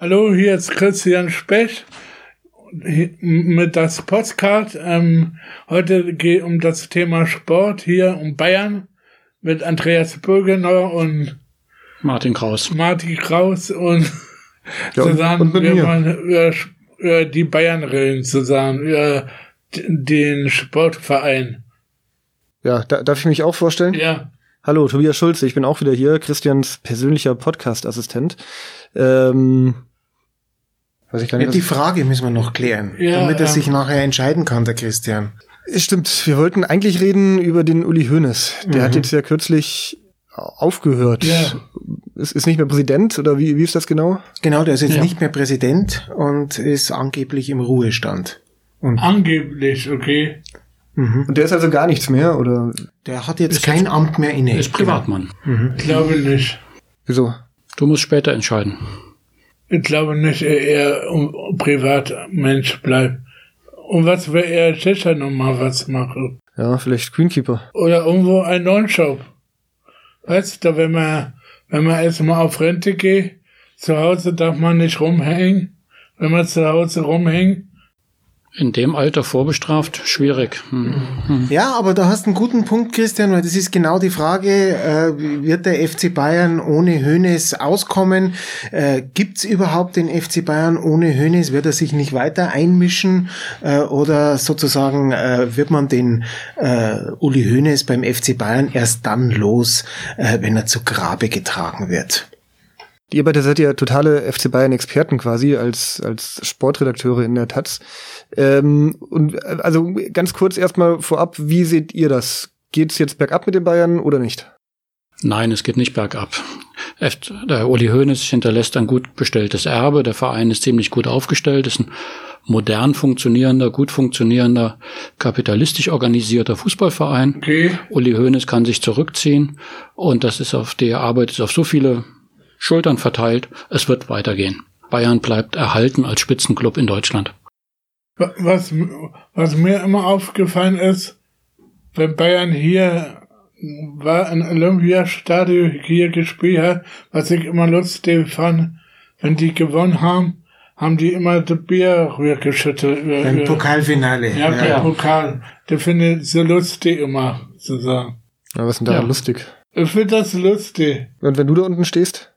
Hallo, hier ist Christian Specht mit das Podcast. Ähm, heute geht um das Thema Sport hier um Bayern mit Andreas Bürgener und Martin Kraus. Martin Kraus und Ja, zusammen und wir wollen über, über die Bayern reden, zusammen über den Sportverein. Ja, da, darf ich mich auch vorstellen? Ja, Hallo, Tobias Schulze, ich bin auch wieder hier, Christians persönlicher Podcast-Assistent. Ähm, weiß ich gar Ja, nicht, die was Frage müssen wir noch klären, Ja, damit er ähm, sich nachher entscheiden kann, der Christian. Stimmt, wir wollten eigentlich reden über den Uli Hoeneß. Der Mhm. hat jetzt ja kürzlich aufgehört. Ja. Ist, ist nicht mehr Präsident oder wie, wie ist das genau? Genau, der ist jetzt Ja. nicht mehr Präsident und ist angeblich im Ruhestand. Und angeblich, okay. mhm. Und der ist also gar nichts mehr oder der hat jetzt kein Amt mehr inne. Ist Privatmann. Mhm. Ich glaube nicht. wieso? Du musst später entscheiden. Ich glaube nicht, er eher Privatmensch bleibt. Und was will er sicher noch mal was machen? Ja, vielleicht Greenkeeper. Oder irgendwo einen neuen Job. Weißt du, wenn man, wenn man erstmal auf Rente geht, zu Hause darf man nicht rumhängen. Wenn man zu Hause rumhängt, In dem Alter vorbestraft, schwierig. Hm. Hm. Ja, aber du hast einen guten Punkt, Christian, weil das ist genau die Frage, äh, wird der FC Bayern ohne Hönes auskommen? Äh, gibt's überhaupt den FC Bayern ohne Hönes? Wird er sich nicht weiter einmischen? Äh, oder sozusagen äh, wird man den äh, Uli Hönes beim FC Bayern erst dann los, äh, wenn er zu Grabe getragen wird? Ihr beide seid ja totale FC Bayern-Experten quasi als, als Sportredakteure in der Taz. Ähm, und äh, also ganz kurz erstmal vorab, wie seht ihr das? Geht's jetzt bergab mit den Bayern oder nicht? Nein, es geht nicht bergab. Der Uli Hoeneß hinterlässt ein gut bestelltes Erbe. Der Verein ist ziemlich gut aufgestellt, ist ein modern funktionierender, gut funktionierender, kapitalistisch organisierter Fußballverein. okay, Uli Hoeneß kann sich zurückziehen und das ist auf die Arbeit ist auf so viele Schultern verteilt. Es wird weitergehen. Bayern bleibt erhalten als Spitzenclub in Deutschland. Wa- was, was mir immer aufgefallen ist, wenn Bayern hier war ein Olympiastadion hier gespielt hat, was ich immer lustig fand, wenn die gewonnen haben, haben die immer das Bier rübergeschüttet. über- Beim über- Pokalfinale. Ja, beim ja. Pokal. Der findet so lustig immer, zu sagen. Ja, was ist denn da Ja. lustig? Ich finde das lustig. Und wenn du da unten stehst?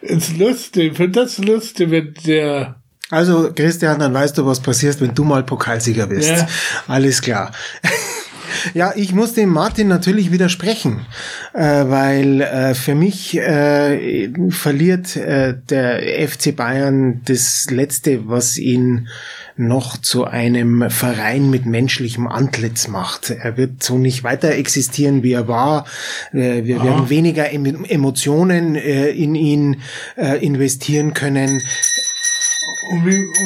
Ist lustig. Finde das lustig, wenn der, Also, Christian, dann weißt du, was passiert, wenn du mal Pokalsieger bist. Ja. Alles klar. Ja, ich muss dem Martin natürlich widersprechen, äh, weil äh, für mich äh, verliert äh, der FC Bayern das Letzte, was ihn noch zu einem Verein mit menschlichem Antlitz macht. Er wird so nicht weiter existieren, wie er war. Äh, wir werden weniger em Emotionen äh, in ihn investieren können. und wie, und wie,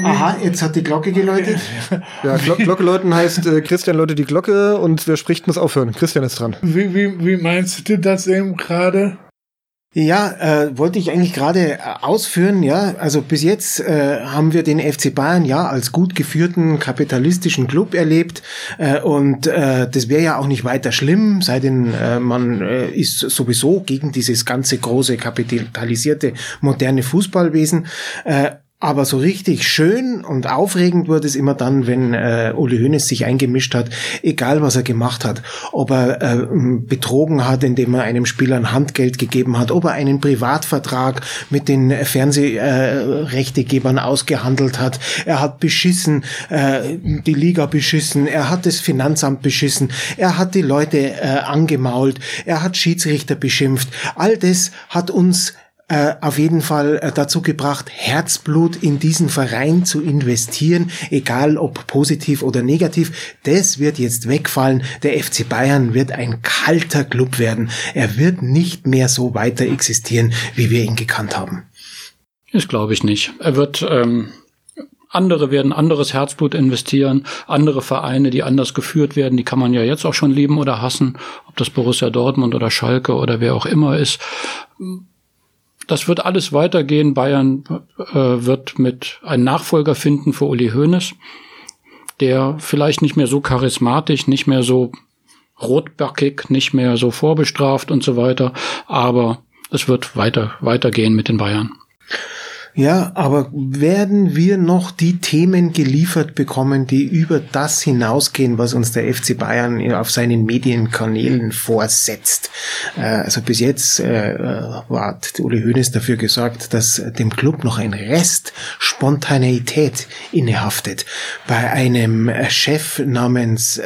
Aha, jetzt hat die Glocke geläutet. Ja, Glo Glocke läuten heißt, äh, Christian läutet die Glocke und wer spricht, muss aufhören. Christian ist dran. wie, wie, wie meinst du das eben gerade? Ja, äh, wollte ich eigentlich gerade äh, ausführen, ja. Also bis jetzt äh, haben wir den FC Bayern ja als gut geführten kapitalistischen Club erlebt äh, und äh, das wäre ja auch nicht weiter schlimm, sei denn äh, man äh, ist sowieso gegen dieses ganze große kapitalisierte moderne Fußballwesen. Äh, aber so richtig schön und aufregend wurde es immer dann, wenn äh, Uli Hoeneß sich eingemischt hat, egal was er gemacht hat. Ob er äh, betrogen hat, indem er einem Spieler ein Handgeld gegeben hat, ob er einen Privatvertrag mit den Fernsehrechtegebern ausgehandelt hat. Er hat beschissen, äh, die Liga beschissen, er hat das Finanzamt beschissen, er hat die Leute äh, angemault, er hat Schiedsrichter beschimpft. All das hat uns äh, auf jeden Fall äh, dazu gebracht, Herzblut in diesen Verein zu investieren, egal ob positiv oder negativ. Das wird jetzt wegfallen. Der FC Bayern wird ein kalter Club werden. Er wird nicht mehr so weiter existieren, wie wir ihn gekannt haben. Das glaube ich nicht. Er wird ähm, andere werden anderes Herzblut investieren, andere Vereine, die anders geführt werden, die kann man ja jetzt auch schon lieben oder hassen, ob das Borussia Dortmund oder Schalke oder wer auch immer ist. Das wird alles weitergehen. Bayern äh, wird mit einen Nachfolger finden für Uli Hoeneß, der vielleicht nicht mehr so charismatisch, nicht mehr so rotbackig, nicht mehr so vorbestraft und so weiter, aber es wird weiter weitergehen mit den Bayern. Ja, aber werden wir noch die Themen geliefert bekommen, die über das hinausgehen, was uns der FC Bayern auf seinen Medienkanälen vorsetzt? Äh, also bis jetzt äh, äh, hat Uli Hoeneß dafür gesorgt, dass dem Club noch ein Rest Spontaneität innehaftet. Bei einem Chef namens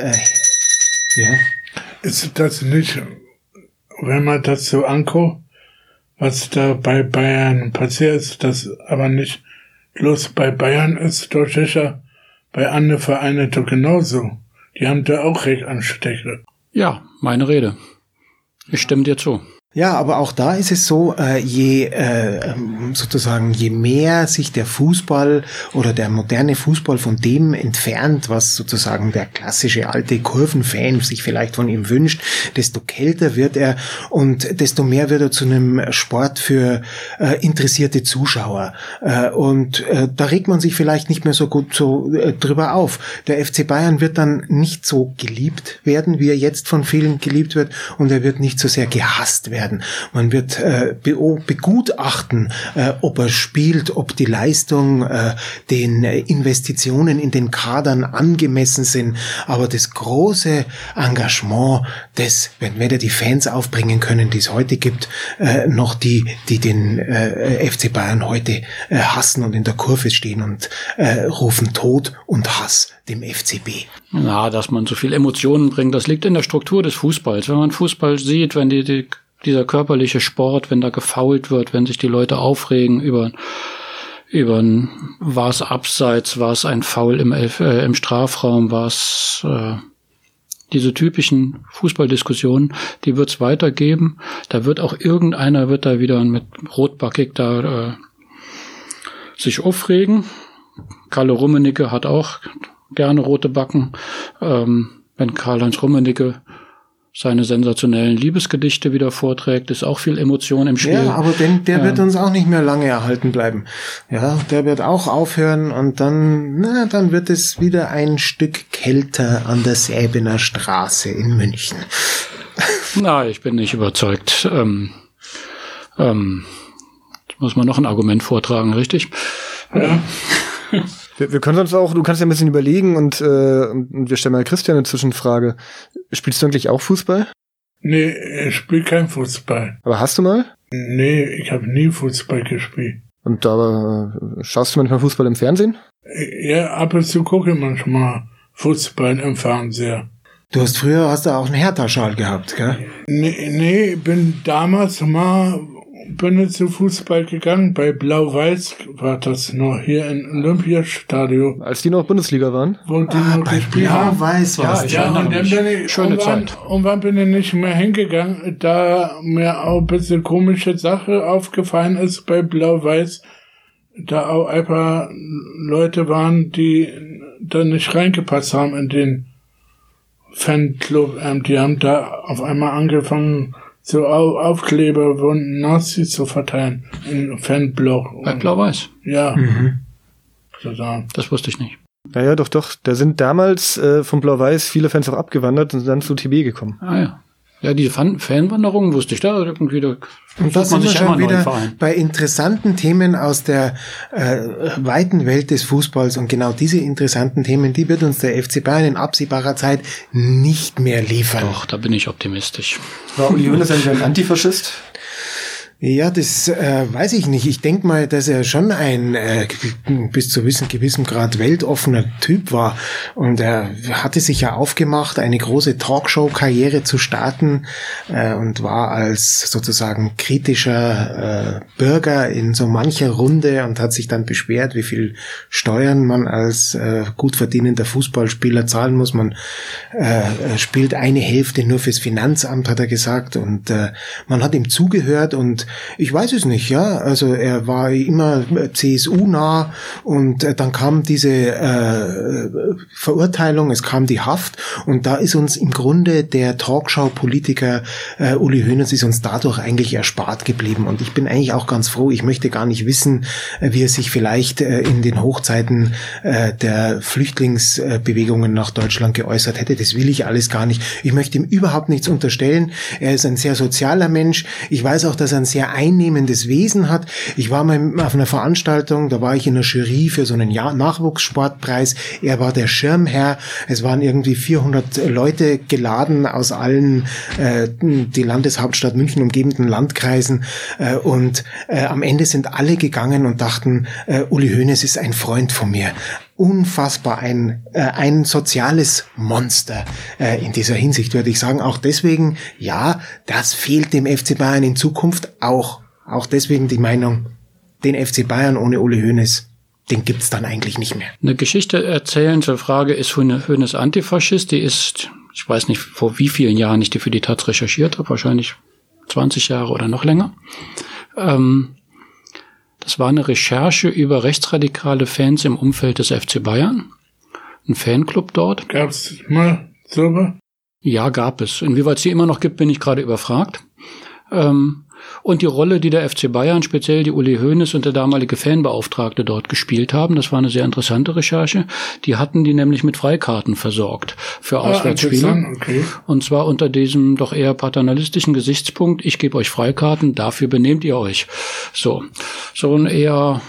ja. Ist das nicht, wenn man das so anguckt, was da bei Bayern passiert ist, das aber nicht bloß bei Bayern ist, doch sicher bei anderen Vereinen doch genauso. Die haben da auch recht Anstecke. Ja, meine Rede. Ich stimme dir zu. Ja, aber auch da ist es so, äh, je äh, sozusagen je mehr sich der Fußball oder der moderne Fußball von dem entfernt, was sozusagen der klassische alte Kurvenfan sich vielleicht von ihm wünscht, desto kälter wird er und desto mehr wird er zu einem Sport für äh, interessierte Zuschauer. Und da regt man sich vielleicht nicht mehr so gut so drüber auf. Der FC Bayern wird dann nicht so geliebt werden, wie er jetzt von vielen geliebt wird, und er wird nicht so sehr gehasst werden werden. Man wird äh, begutachten, äh, ob er spielt, ob die Leistung äh, den Investitionen in den Kadern angemessen sind. Aber das große Engagement, das, wenn weder die Fans aufbringen können, die es heute gibt, äh, noch die, die den äh, FC Bayern heute äh, hassen und in der Kurve stehen und äh, rufen Tod und Hass dem FCB. Na, dass man so viel Emotionen bringt, das liegt in der Struktur des Fußballs. Wenn man Fußball sieht, wenn die, die dieser körperliche Sport, wenn da gefault wird, wenn sich die Leute aufregen über über war es abseits, war es ein Foul im, Elf, äh, im Strafraum, war es äh, diese typischen Fußballdiskussionen, die wird es weitergeben. Da wird auch irgendeiner wird da wieder mit rotbackig da äh, sich aufregen. Kalle Rummenigge hat auch gerne rote Backen. Ähm, wenn Karl-Heinz Rummenigge seine sensationellen Liebesgedichte wieder vorträgt, ist auch viel Emotion im Spiel. Ja, aber den, der wird uns auch nicht mehr lange erhalten bleiben. Ja, der wird auch aufhören und dann, na, dann wird es wieder ein Stück kälter an der Säbener Straße in München. Na, ich bin nicht überzeugt. Ähm, ähm, muss man noch ein Argument vortragen, richtig? Ja. Wir, wir können uns auch, du kannst ja ein bisschen überlegen und, äh, und wir stellen mal Christian eine Zwischenfrage. Spielst du eigentlich auch Fußball? Nee, ich spiele kein Fußball. Aber hast du mal? Nee, ich habe nie Fußball gespielt. Und da äh, schaust du manchmal Fußball im Fernsehen? Ja, ab und zu gucke ich manchmal Fußball im Fernseher. Du hast früher hast du auch einen Hertha-Schal gehabt, gell? Nee, nee, bin damals mal bin ich zu Fußball gegangen. Bei Blau-Weiß war das noch hier im Olympiastadion. Als die noch Bundesliga waren? Wo die ah, noch bei Blau-Weiß war ja, ja, und dann bin ich Schöne irgendwann, Zeit. irgendwann bin ich nicht mehr hingegangen, da mir auch ein bisschen komische Sache aufgefallen ist bei Blau-Weiß. Da auch einfach Leute waren, die da nicht reingepasst haben in den Fanclub. Ähm, die haben da auf einmal angefangen, so Aufkleber von Nazis zu verteilen in Fanblock. Bei Blau-Weiß? Ja. Mhm. Das wusste ich nicht. Naja, doch, doch. Da sind damals äh, von Blau-Weiß viele Fans auch abgewandert und sind dann zu TB gekommen. Ah ja. Ja, die Fan Fanwanderungen wusste ich da irgendwie. Da und da sind wir schon wieder bei interessanten Themen aus der äh, weiten Welt des Fußballs und genau diese interessanten Themen, die wird uns der FC Bayern in absehbarer Zeit nicht mehr liefern. Doch, da bin ich optimistisch. War Uli Hoeneß eigentlich ein Antifaschist? Ja, das äh, weiß ich nicht. Ich denk mal, dass er schon ein äh, bis zu wissen, gewissem Grad weltoffener Typ war. Und er hatte sich ja aufgemacht, eine große Talkshow-Karriere zu starten äh, und war als sozusagen kritischer äh, Bürger in so mancher Runde und hat sich dann beschwert, wie viel Steuern man als äh, gut verdienender Fußballspieler zahlen muss. Man äh, spielt eine Hälfte nur fürs Finanzamt, hat er gesagt. Und äh, man hat ihm zugehört und ich weiß es nicht, ja. Also er war immer CSU-nah und äh, dann kam diese äh, Verurteilung, es kam die Haft und da ist uns im Grunde der Talkshow-Politiker äh, Uli Hoeneß ist uns dadurch eigentlich erspart geblieben und ich bin eigentlich auch ganz froh. Ich möchte gar nicht wissen, äh, wie er sich vielleicht äh, in den Hochzeiten äh, der Flüchtlingsbewegungen nach Deutschland geäußert hätte. Das will ich alles gar nicht. Ich möchte ihm überhaupt nichts unterstellen. Er ist ein sehr sozialer Mensch. Ich weiß auch, dass er ein sehr sehr einnehmendes Wesen hat. Ich war mal auf einer Veranstaltung, da war ich in der Jury für so einen Nachwuchssportpreis. Er war der Schirmherr. Es waren irgendwie 400 Leute geladen aus allen äh, die Landeshauptstadt München umgebenden Landkreisen äh, und äh, am Ende sind alle gegangen und dachten, äh, Uli Hoeneß ist ein Freund von mir unfassbar ein, äh, ein soziales Monster äh, in dieser Hinsicht, würde ich sagen. Auch deswegen, ja, das fehlt dem FC Bayern in Zukunft auch. Auch deswegen die Meinung, den FC Bayern ohne Uli Hoeneß, den gibt's dann eigentlich nicht mehr. Eine Geschichte erzählen zur Frage, ist Hoeneß Antifaschist? Die ist, ich weiß nicht, vor wie vielen Jahren ich die für die Taz recherchiert habe, wahrscheinlich 20 Jahre oder noch länger. Ähm, das war eine Recherche über rechtsradikale Fans im Umfeld des FC Bayern. Ein Fanclub dort. Gab es mal sowas? Ja, gab es. Inwieweit sie immer noch gibt, bin ich gerade überfragt. Ähm, und die Rolle, die der FC Bayern, speziell die Uli Hoeneß und der damalige Fanbeauftragte dort gespielt haben, das war eine sehr interessante Recherche. Die hatten die nämlich mit Freikarten versorgt für ah, Auswärtsspiele. Ah, okay. Und zwar unter diesem doch eher paternalistischen Gesichtspunkt, ich gebe euch Freikarten, dafür benehmt ihr euch. So, so ein eher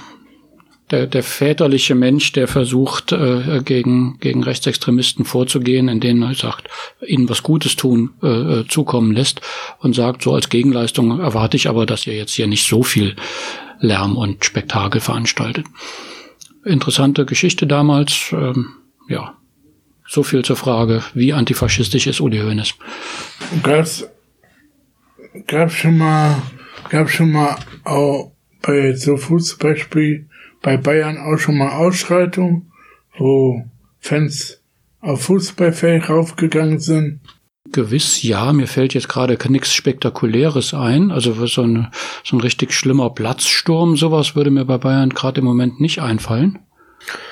der, der väterliche Mensch, der versucht, äh, gegen, gegen Rechtsextremisten vorzugehen, in denen er sagt, ihnen was Gutes tun, äh, äh, zukommen lässt und sagt, so als Gegenleistung erwarte ich aber, dass ihr jetzt hier nicht so viel Lärm und Spektakel veranstaltet. Interessante Geschichte damals, ähm, ja. So viel zur Frage, wie antifaschistisch ist Uli Hoeneß. Gab's, gab's schon mal, gab's schon mal auch bei so Fußballspiel bei Bayern auch schon mal Ausschreitungen, wo Fans auf Fußballfeld raufgegangen sind. Gewiss, ja, mir fällt jetzt gerade nichts Spektakuläres ein. Also so ein, so ein richtig schlimmer Platzsturm, sowas würde mir bei Bayern gerade im Moment nicht einfallen.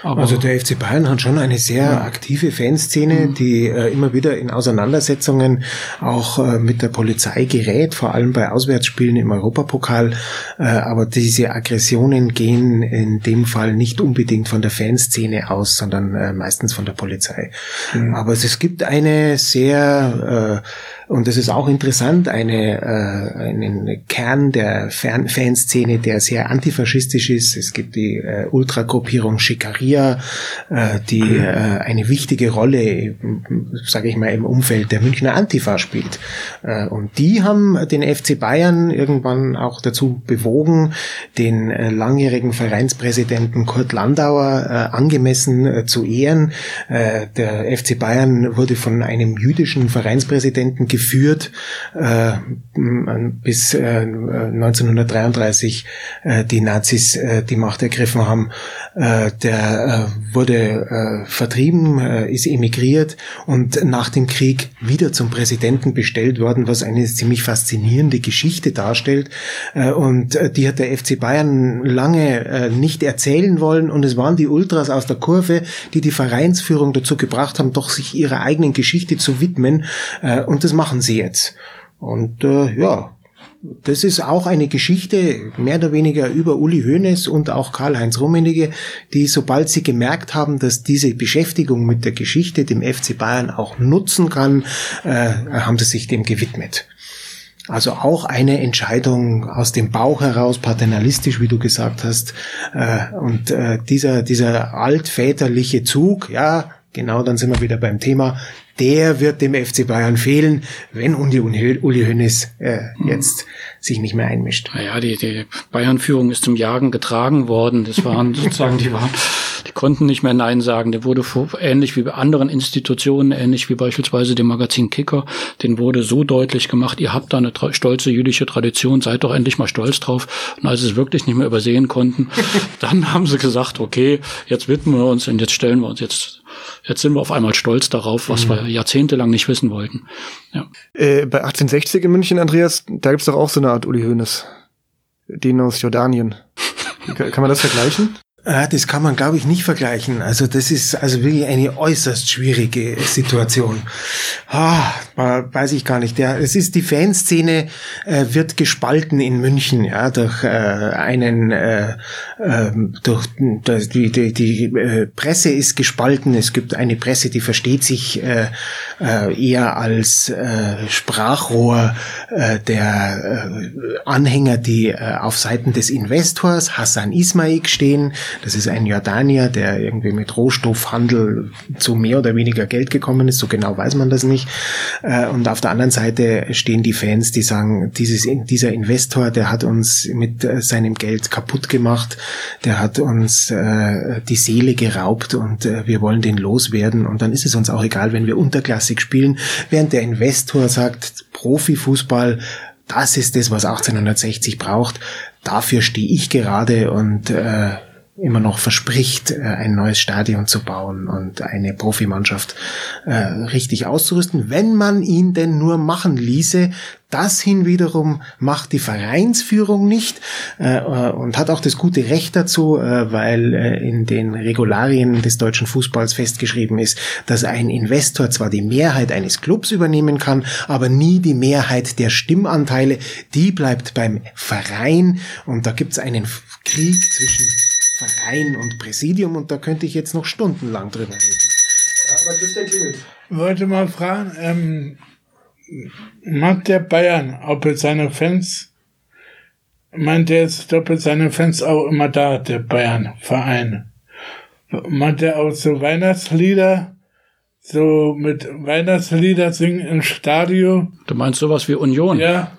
Aber also der FC Bayern hat schon eine sehr ja. aktive Fanszene, mhm. die äh, immer wieder in Auseinandersetzungen auch äh, mit der Polizei gerät, vor allem bei Auswärtsspielen im Europapokal. Äh, aber diese Aggressionen gehen in dem Fall nicht unbedingt von der Fanszene aus, sondern äh, meistens von der Polizei. Mhm. Aber es, es gibt eine sehr äh, und das ist auch interessant, eine, äh, einen Kern der Fan Fanszene, der sehr antifaschistisch ist. Es gibt die äh, Ultragruppierung Schikaria, äh, die äh, eine wichtige Rolle, sage ich mal, im Umfeld der Münchner Antifa spielt. Äh, und die haben den FC Bayern irgendwann auch dazu bewogen, den äh, langjährigen Vereinspräsidenten Kurt Landauer äh, angemessen äh, zu ehren. Äh, der FC Bayern wurde von einem jüdischen Vereinspräsidenten geführt, äh, bis äh, 1933 äh, die Nazis äh, die Macht ergriffen haben. Äh, der äh, wurde äh, vertrieben, ist emigriert und nach dem Krieg wieder zum Präsidenten bestellt worden, was eine ziemlich faszinierende Geschichte darstellt. Und die hat der FC Bayern lange nicht erzählen wollen und es waren die Ultras aus der Kurve, die die Vereinsführung dazu gebracht haben, doch sich ihrer eigenen Geschichte zu widmen. Und das machen sie jetzt. Und äh, ja, das ist auch eine Geschichte mehr oder weniger über Uli Hoeneß und auch Karl-Heinz Rummenigge, die sobald sie gemerkt haben, dass diese Beschäftigung mit der Geschichte dem FC Bayern auch nutzen kann, äh, haben sie sich dem gewidmet. Also auch eine Entscheidung aus dem Bauch heraus, paternalistisch, wie du gesagt hast. Äh, und äh, dieser, dieser altväterliche Zug, ja, genau, dann sind wir wieder beim Thema, der wird dem FC Bayern fehlen, wenn Uli, Uli Hoeneß äh, jetzt sich nicht mehr einmischt. Naja, die, die Bayern-Führung ist zum Jagen getragen worden. Das waren sozusagen, die waren, die konnten nicht mehr Nein sagen. Der wurde ähnlich wie bei anderen Institutionen, ähnlich wie beispielsweise dem Magazin Kicker, den wurde so deutlich gemacht, ihr habt da eine stolze jüdische Tradition, seid doch endlich mal stolz drauf. Und als sie es wirklich nicht mehr übersehen konnten, dann haben sie gesagt, okay, jetzt widmen wir uns und jetzt stellen wir uns jetzt Jetzt sind wir auf einmal stolz darauf, was mhm. wir jahrzehntelang nicht wissen wollten. Ja. Äh, bei 1860 in München, Andreas, da gibt's doch auch so eine Art Uli Hoeneß. Den aus Jordanien. Kann man das vergleichen? Ah, das kann man, glaube ich, nicht vergleichen. Also das ist also wirklich eine äußerst schwierige Situation. Ah, weiß ich gar nicht. Ja, es ist die Fanszene äh, wird gespalten in München, ja, durch äh, einen, äh, äh, durch die die, die äh, Presse ist gespalten. Es gibt eine Presse, die versteht sich äh, äh, eher als äh, Sprachrohr äh, der äh, Anhänger, die äh, auf Seiten des Investors Hassan Ismail stehen das ist ein Jordanier, der irgendwie mit Rohstoffhandel zu mehr oder weniger Geld gekommen ist. So genau weiß man das nicht. Äh, und auf der anderen Seite stehen die Fans, die sagen, dieses, dieser Investor, der hat uns mit äh, seinem Geld kaputt gemacht. Der hat uns äh, die Seele geraubt und wir wollen den loswerden. Und dann ist es uns auch egal, wenn wir unterklassig spielen. Während der Investor sagt, Profifußball, das ist das, was 1860 braucht. Dafür stehe ich gerade und äh, immer noch verspricht, äh, ein neues Stadion zu bauen und eine Profimannschaft äh, richtig auszurüsten, wenn man ihn denn nur machen ließe. Das hinwiederum macht die Vereinsführung nicht äh, äh und hat auch das gute Recht dazu, äh, weil äh, in den Regularien des deutschen Fußballs festgeschrieben ist, dass ein Investor zwar die Mehrheit eines Clubs übernehmen kann, aber nie die Mehrheit der Stimmanteile. Die bleibt beim Verein und da gibt's einen Krieg zwischen Verein und Präsidium und da könnte ich jetzt noch stundenlang drüber reden. Ja, aber Christian klingelt. Ich wollte mal fragen, ähm, mag der Bayern, ob er seine Fans, meint er ist doppelt seine Fans auch immer da, der Bayern-Verein. Meint er auch so Weihnachtslieder, so mit Weihnachtslieder singen im Stadion? Du meinst sowas wie Union? Ja.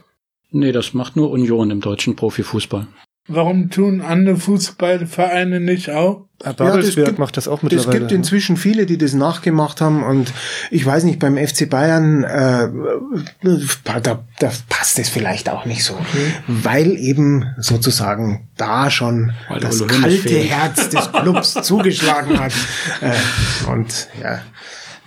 Nee, das macht nur Union im deutschen Profifußball. Warum tun andere Fußballvereine nicht auch? Babelsberg ja, macht das auch mittlerweile. Es gibt inzwischen viele, die das nachgemacht haben und ich weiß nicht, beim FC Bayern, äh, da, da passt es vielleicht auch nicht so, okay. weil eben sozusagen da schon weil das kalte Herz des Clubs zugeschlagen hat. Äh, und ja,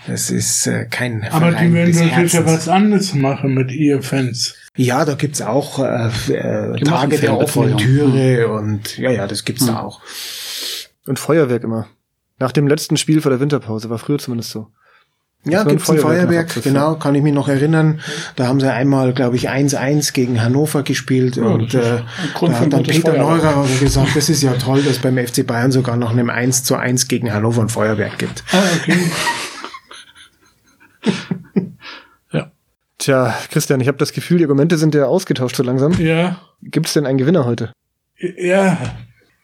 das ist äh, kein Aber Verein die werden natürlich ja was anderes machen mit ihren Fans. Ja, da gibt's auch äh, äh, Tage der offenen Türe und ja, ja, das gibt's hm. da auch. Und Feuerwerk immer. Nach dem letzten Spiel vor der Winterpause, war früher zumindest so. Ja, gibt's ein Feuerwerk, Feuerwerk genau, kann ich mich noch erinnern. Da haben sie einmal, glaube ich, 1-1 gegen Hannover gespielt ja, und äh, da hat dann Peter Neurer gesagt, das ist ja toll, dass beim FC Bayern sogar noch einem 1 zu 1 gegen Hannover ein Feuerwerk gibt. Ah, okay. Tja, Christian, ich habe das Gefühl, die Argumente sind ja ausgetauscht so langsam. Ja. Gibt es denn einen Gewinner heute? Ja,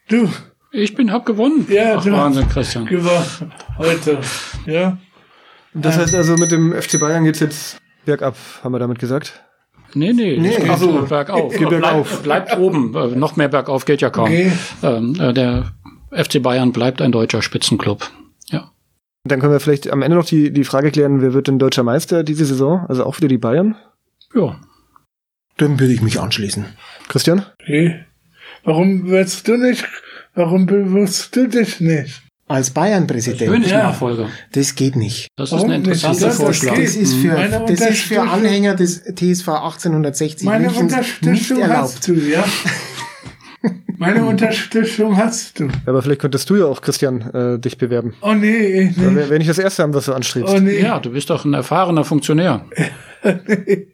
du. Ich bin hab gewonnen. Ja, Ach, du Wahnsinn, Christian. Gewonnen heute. Ja. Das heißt also, mit dem FC Bayern geht's jetzt bergab, haben wir damit gesagt? Nee, nee, nee geht also, bergauf. Geht bergauf. Bleibt, bleibt oben. Äh, noch mehr bergauf geht ja kaum. Okay. Ähm, äh, der FC Bayern bleibt ein deutscher Spitzenclub. Dann können wir vielleicht am Ende noch die, die Frage klären, wer wird denn deutscher Meister diese Saison? Also auch wieder die Bayern? Ja. Dann würde ich mich anschließen. Christian? Okay. Warum willst du nicht, warum bewusst du dich nicht? Als Bayern-Präsident. Königsnachfolger. Ja. Das geht nicht. Das ist ein interessanter Vorschlag. Das ist, für, das ist für Anhänger des TSV 1860 Meine Münchens nicht erlaubt. Du, ja? Meine Unterstützung hast du. Aber vielleicht könntest du ja auch, Christian, äh, dich bewerben. Oh nee, ich nee. Wäre nicht das Erste haben, was du anstrebst. Oh nee. Ja, du bist doch ein erfahrener Funktionär. nee.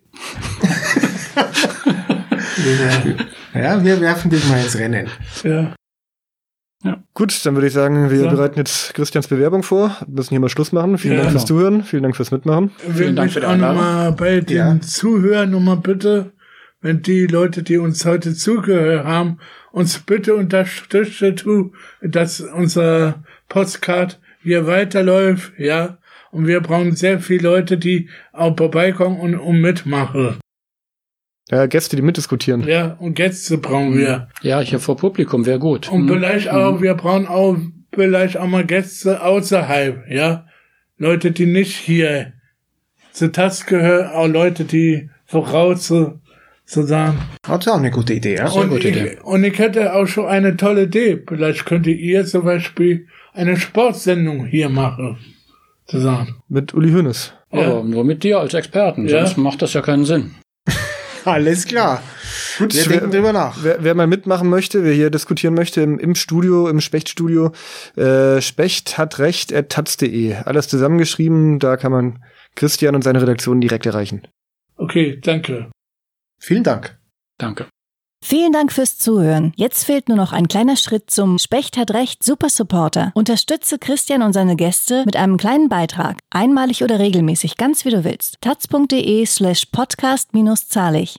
ja, wir werfen dich mal ins Rennen. Ja. Ja. Gut, dann würde ich sagen, wir ja. bereiten jetzt Christians Bewerbung vor, Wir müssen hier mal Schluss machen. Vielen ja, Dank fürs Zuhören, vielen Dank fürs Mitmachen. Vielen Dank für die auch nochmal bei den ja. Zuhörern nochmal bitte, wenn die Leute, die uns heute zugehört haben, uns bitte unterstütze du, dass unser Postcard hier weiterläuft, ja. Und wir brauchen sehr viele Leute, die auch vorbeikommen und, und mitmachen. Ja, Gäste, die mitdiskutieren. Ja, und Gäste brauchen wir. Ja, hier vor Publikum wäre gut. Und mhm. vielleicht auch, mhm. wir brauchen auch vielleicht auch mal Gäste außerhalb, ja. Leute, die nicht hier zu Tast gehören, auch Leute, die voraus sozusagen. Das ist auch eine gute Idee, ja? Und, gute ich, Idee. und ich hätte auch schon eine tolle Idee. Vielleicht könntet ihr zum Beispiel eine Sportsendung hier machen. Zusammen. Mit Uli Hoeneß. Ja. Aber nur mit dir als Experten, ja. sonst macht das ja keinen Sinn. Alles klar. Gut, Wir denken drüber nach. Wer, wer mal mitmachen möchte, wer hier diskutieren möchte im, im Studio, im Spechtstudio, äh, Specht hat recht at taz.de. Alles zusammengeschrieben, da kann man Christian und seine Redaktion direkt erreichen. Okay, danke. Vielen Dank. Danke. Vielen Dank fürs Zuhören. Jetzt fehlt nur noch ein kleiner Schritt zum Specht hat recht Super Supporter. Unterstütze Christian und seine Gäste mit einem kleinen Beitrag. Einmalig oder regelmäßig, ganz wie du willst. taz.de slash podcast minus zahlig.